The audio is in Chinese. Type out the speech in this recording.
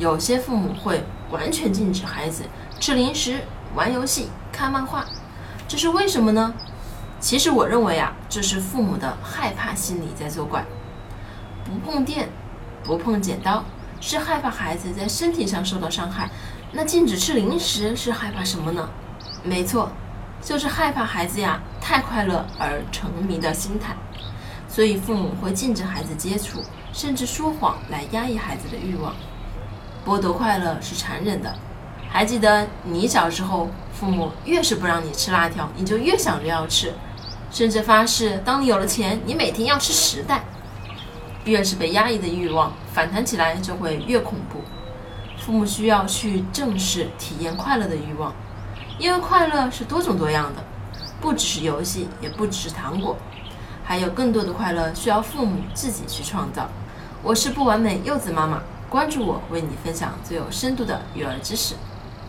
有些父母会完全禁止孩子吃零食、玩游戏、看漫画，这是为什么呢？其实我认为啊，这是父母的害怕心理在作怪。不碰电，不碰剪刀，是害怕孩子在身体上受到伤害。那禁止吃零食是害怕什么呢？没错，就是害怕孩子呀太快乐而沉迷的心态。所以父母会禁止孩子接触，甚至说谎来压抑孩子的欲望。剥夺快乐是残忍的。还记得你小时候，父母越是不让你吃辣条，你就越想着要吃，甚至发誓，当你有了钱，你每天要吃十袋。越是被压抑的欲望反弹起来，就会越恐怖。父母需要去正视体验快乐的欲望，因为快乐是多种多样的，不只是游戏，也不只是糖果。还有更多的快乐需要父母自己去创造。我是不完美柚子妈妈，关注我，为你分享最有深度的育儿知识。